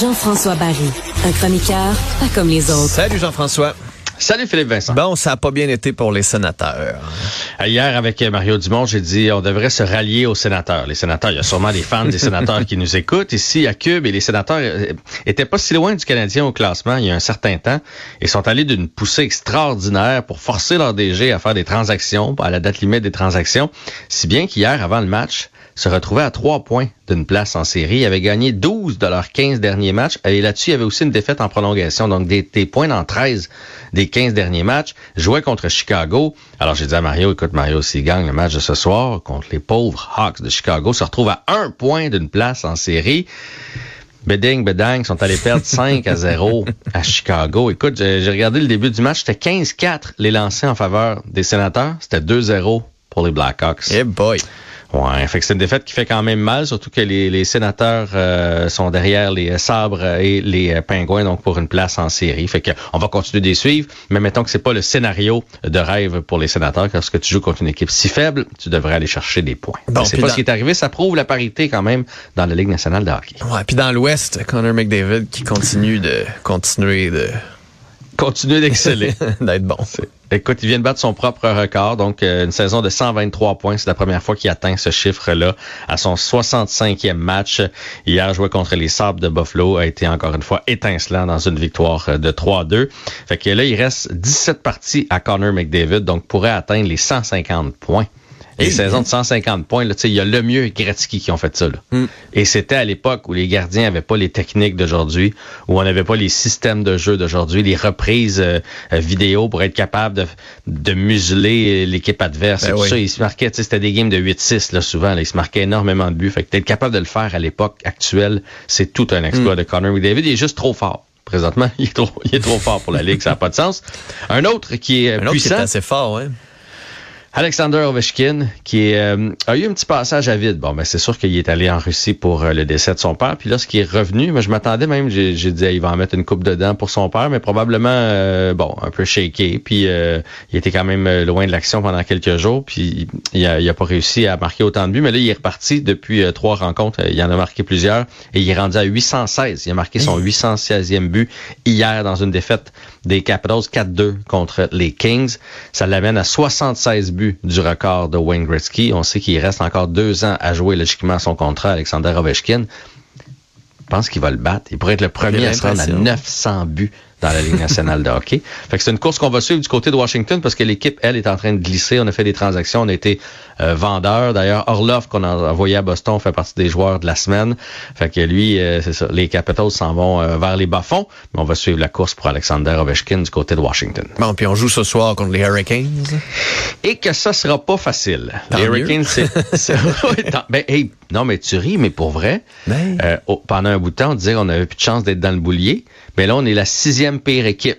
Jean-François Barry, un chroniqueur pas comme les autres. Salut Jean-François. Salut Philippe Vincent. Bon, ça n'a pas bien été pour les sénateurs. Hier, avec Mario Dumont, j'ai dit on devrait se rallier aux sénateurs. Les sénateurs, il y a sûrement des fans des sénateurs qui nous écoutent ici à Cube et les sénateurs euh, étaient pas si loin du Canadien au classement il y a un certain temps et sont allés d'une poussée extraordinaire pour forcer leur DG à faire des transactions, à la date limite des transactions, si bien qu'hier, avant le match, se retrouvait à trois points d'une place en série. Ils avaient gagné 12 de leurs 15 derniers matchs. Et là-dessus, il y avait aussi une défaite en prolongation. Donc, des, points dans 13 des 15 derniers matchs. Jouait contre Chicago. Alors, j'ai dit à Mario, écoute, Mario, s'il gagne le match de ce soir contre les pauvres Hawks de Chicago, se retrouve à un point d'une place en série. Beding, Bedang sont allés perdre 5 à 0 à Chicago. Écoute, j'ai regardé le début du match. C'était 15-4 les lancés en faveur des sénateurs. C'était 2-0 pour les Blackhawks. Eh boy! Ouais, fait que c'est une défaite qui fait quand même mal, surtout que les, les sénateurs euh, sont derrière les sabres et les pingouins, donc pour une place en série. Fait que on va continuer de les suivre, mais mettons que c'est pas le scénario de rêve pour les sénateurs, parce que tu joues contre une équipe si faible, tu devrais aller chercher des points. Bon, c'est pas ce qui est arrivé, ça prouve la parité quand même dans la Ligue nationale de hockey. Ouais, puis dans l'Ouest, Connor McDavid qui continue de continuer de continuer d'exceller. D'être bon. Écoute, il vient de battre son propre record, donc euh, une saison de 123 points. C'est la première fois qu'il atteint ce chiffre-là à son 65e match. Hier, joué contre les Sabres de Buffalo, a été encore une fois étincelant dans une victoire euh, de 3-2. Fait que là, il reste 17 parties à Connor McDavid, donc pourrait atteindre les 150 points. Et saison de 150 points, il y a le mieux Gretzky qui ont fait ça. Là. Hmm. Et c'était à l'époque où les gardiens n'avaient pas les techniques d'aujourd'hui, où on n'avait pas les systèmes de jeu d'aujourd'hui, les reprises euh, vidéo pour être capable de, de museler l'équipe adverse. Ben et tout ça, ils se marquaient, c'était des games de 8-6 là, souvent. Là, ils se marquaient énormément de buts. Fait que être capable de le faire à l'époque actuelle, c'est tout un exploit hmm. de Connor McDavid. Il est juste trop fort. Présentement, il est trop, il est trop fort pour la Ligue, ça n'a pas de sens. Un autre qui est un puissant. Autre qui est assez fort, ouais. Alexander Ovechkin, qui euh, a eu un petit passage à vide. Bon, ben c'est sûr qu'il est allé en Russie pour euh, le décès de son père. Puis là, ce qui est revenu, moi, je m'attendais même, j'ai dit, il va en mettre une coupe dedans pour son père, mais probablement, euh, bon, un peu shaké. Puis il était quand même loin de l'action pendant quelques jours. Puis il a, il a pas réussi à marquer autant de buts. Mais là, il est reparti depuis trois rencontres. Il en a marqué plusieurs. Et il est rendu à 816. Il a marqué son 816e but hier dans une défaite des Capitals 4-2 contre les Kings. Ça l'amène à 76 buts du record de Wayne Gretzky. On sait qu'il reste encore deux ans à jouer logiquement son contrat, Alexander Ovechkin. Je pense qu'il va le battre. Il pourrait être le premier à se rendre à 900 buts dans la Ligue nationale de hockey. Fait que c'est une course qu'on va suivre du côté de Washington parce que l'équipe, elle, est en train de glisser. On a fait des transactions, on a été euh, vendeur. D'ailleurs, Orlov, qu'on a envoyé à Boston, fait partie des joueurs de la semaine. Fait que lui, euh, c'est ça, les Capitals s'en vont euh, vers les bas-fonds. Mais on va suivre la course pour Alexander Ovechkin du côté de Washington. Bon, puis on joue ce soir contre les Hurricanes. Et que ça sera pas facile. les Hurricanes, c'est... ben, hey, non, mais tu ris, mais pour vrai, ben. pendant un bout de temps, on disait qu'on avait plus de chance d'être dans le boulier. Mais là, on est la sixième pire équipe.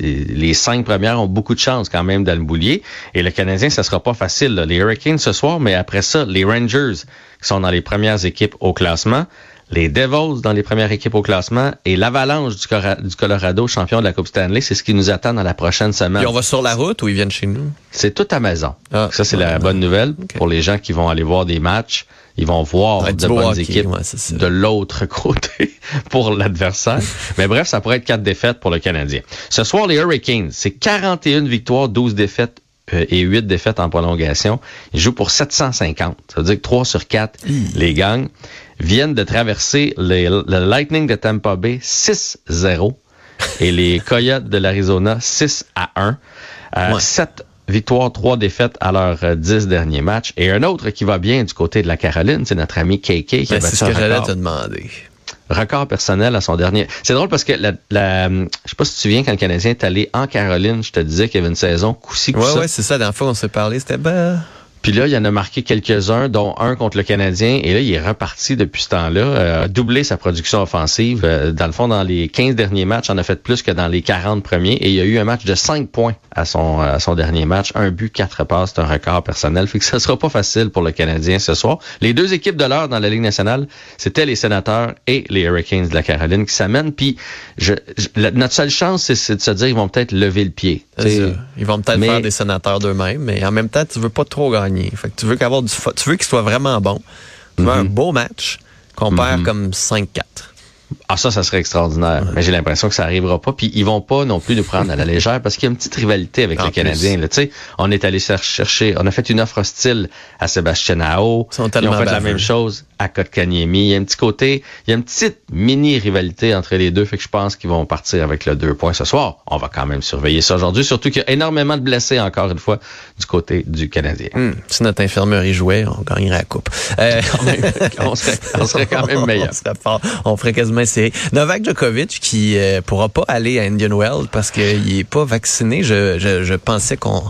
les, cinq premières ont beaucoup de chance quand même dans le boulier. Et le Canadien, ça sera pas facile. Les Hurricanes ce soir, mais après ça, les Rangers qui sont dans les premières équipes au classement, les Devils dans les premières équipes au classement et l'Avalanche du, Colorado, champion de la Coupe Stanley, c'est ce qui nous attend dans la prochaine semaine. Et on va sur la route ou ils viennent chez nous? C'est tout à maison. Ah, ça, c'est la bonne nouvelle pour les gens qui vont aller voir des matchs. Ils vont voir de bonnes équipes de l'autre côté pour l'adversaire. Mais bref, ça pourrait être quatre défaites pour le Canadien. Ce soir, les Hurricanes, c'est 41 victoires, 12 défaites euh, et 8 défaites en prolongation. Ils jouent pour 750. Ça veut dire que 3 sur 4 les gagnent. Viennent de traverser le Lightning de Tampa Bay 6-0 et les Coyotes de l'Arizona 6 à 1. Euh, 7 victoires, 3 défaites à leurs 10 euh, derniers matchs. Et un autre qui va bien du côté de la Caroline, c'est notre ami KK qui ben, C'est ce que j'allais te demander record personnel à son dernier. C'est drôle parce que la, la, je sais pas si tu te souviens quand le Canadien est allé en Caroline, je te disais qu'il y avait une saison coup-ci, coup Ouais, ouais, c'est ça. La dernière fois qu'on s'est parlé, c'était ben. Puis là, il y en a marqué quelques-uns, dont un contre le Canadien. Et là, il est reparti depuis ce temps-là, euh, a doublé sa production offensive. Euh, dans le fond, dans les 15 derniers matchs, en a fait plus que dans les 40 premiers. Et il y a eu un match de 5 points à son, à son dernier match. Un but, quatre passes, c'est un record personnel. Fait que ça sera pas facile pour le Canadien ce soir. Les deux équipes de l'heure dans la Ligue nationale, c'était les Sénateurs et les Hurricanes de la Caroline qui s'amènent. Puis je, notre seule chance, c'est de se dire qu'ils vont peut-être lever le pied. Ils vont peut-être faire des Sénateurs d'eux-mêmes, mais en même temps, tu veux pas trop gagner. Fait que tu veux qu'avoir du tu veux qu'il soit vraiment bon. Tu veux un mhm. beau match qu'on perd mhm. comme 5-4. Ah, ça, ça serait extraordinaire. Mais j'ai l'impression que ça arrivera pas. Puis ils vont pas non plus nous prendre à la légère parce qu'il y a une petite rivalité avec En le Canadien. Là. On est allé chercher, on a fait une offre hostile à Sébastien Ao. Ils sont Ils ont fait la même chose à Kotkaniemi. Il y a un petit côté, il y a une petite mini rivalité entre les deux. Fait que je pense qu'ils vont partir avec le deux points ce soir. On va quand même surveiller ça aujourd'hui. Surtout qu'il y a énormément de blessés encore une fois du côté du Canadien. Hmm, si notre infirmerie jouait, on gagnerait la coupe. Euh, on, serait, on serait quand même meilleur. on, serait fort. on ferait quasiment Novak Djokovic qui euh, pourra pas aller à Indian Wells parce qu'il est pas vacciné. Je, je, je pensais qu'on,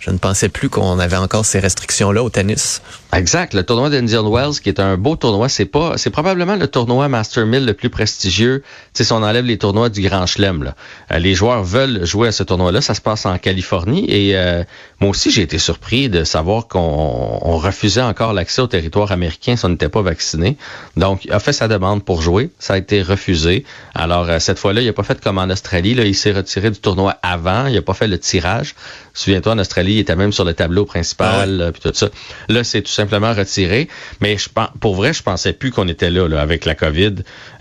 je ne pensais plus qu'on avait encore ces restrictions-là au tennis. Exact. Le tournoi d'Indian Wells, qui est un beau tournoi, c'est pas, c'est probablement le tournoi Master 1000 le plus prestigieux. Tu sais, si on enlève les tournois du Grand Chelem, là. Euh, les joueurs veulent jouer à ce tournoi-là. Ça se passe en Californie. Et euh, moi aussi, j'ai été surpris de savoir qu'on on refusait encore l'accès au territoire américain si on n'était pas vacciné. Donc, il a fait sa demande pour jouer. Ça a été refusé. Alors, euh, cette fois-là, il n'a pas fait comme en Australie. Là, il s'est retiré du tournoi avant. Il n'a pas fait le tirage. Souviens-toi, en Australie, il était même sur le tableau principal, euh, puis tout ça. Là, c'est tout simplement retiré. Mais je pense, pour vrai, je pensais plus qu'on était là, là, avec la COVID.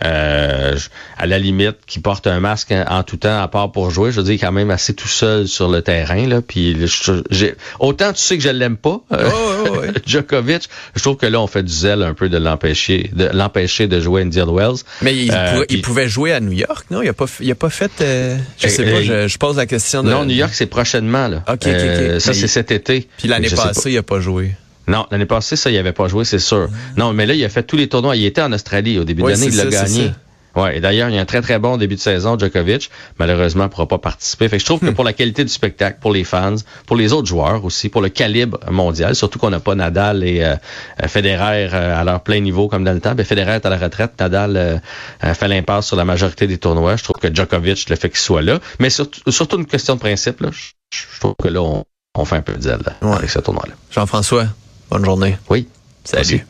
Euh, à la limite, qui porte un masque en, en tout temps, à part pour jouer, je veux dire, quand même assez tout seul sur le terrain. Là, puis j'ai, autant tu sais que je l'aime pas, euh, Oh, oh, ouais. Djokovic, je trouve que là, on fait du zèle un peu de l'empêcher, de l'empêcher de jouer à Indian Wells. Mais il, Euh, il pouvait jouer à New York, non? Il a pas, il a pas fait, euh, je Euh, sais pas, je, je pose la question de... Non, New York, c'est prochainement. Là. Ok, ça, c'est cet été. Puis l'année passée, il a pas joué. Non, l'année passée, ça, il avait pas joué, c'est sûr. Non, mais là, il a fait tous les tournois. Il était en Australie au début Ouais, de l'année, il l'a gagné. Ouais, et d'ailleurs, il y a un très très bon début de saison, Djokovic. Malheureusement, il pourra pas participer. Fait que je trouve que Hmm. pour la qualité du spectacle, pour les fans, pour les autres joueurs aussi, pour le calibre mondial, surtout qu'on n'a pas Nadal et euh, Federer euh, à leur plein niveau comme dans le temps. Ben, Federer est à la retraite, Nadal euh, euh, fait l'impasse sur la majorité des tournois. Je trouve que Djokovic le fait qu'il soit là, mais surtout, surtout une question de principe. Là, je, je trouve que là, on, on fait un peu de zèle là, Ouais. avec ce tournoi-là. Jean-François, bonne journée. Oui. Salut. Merci.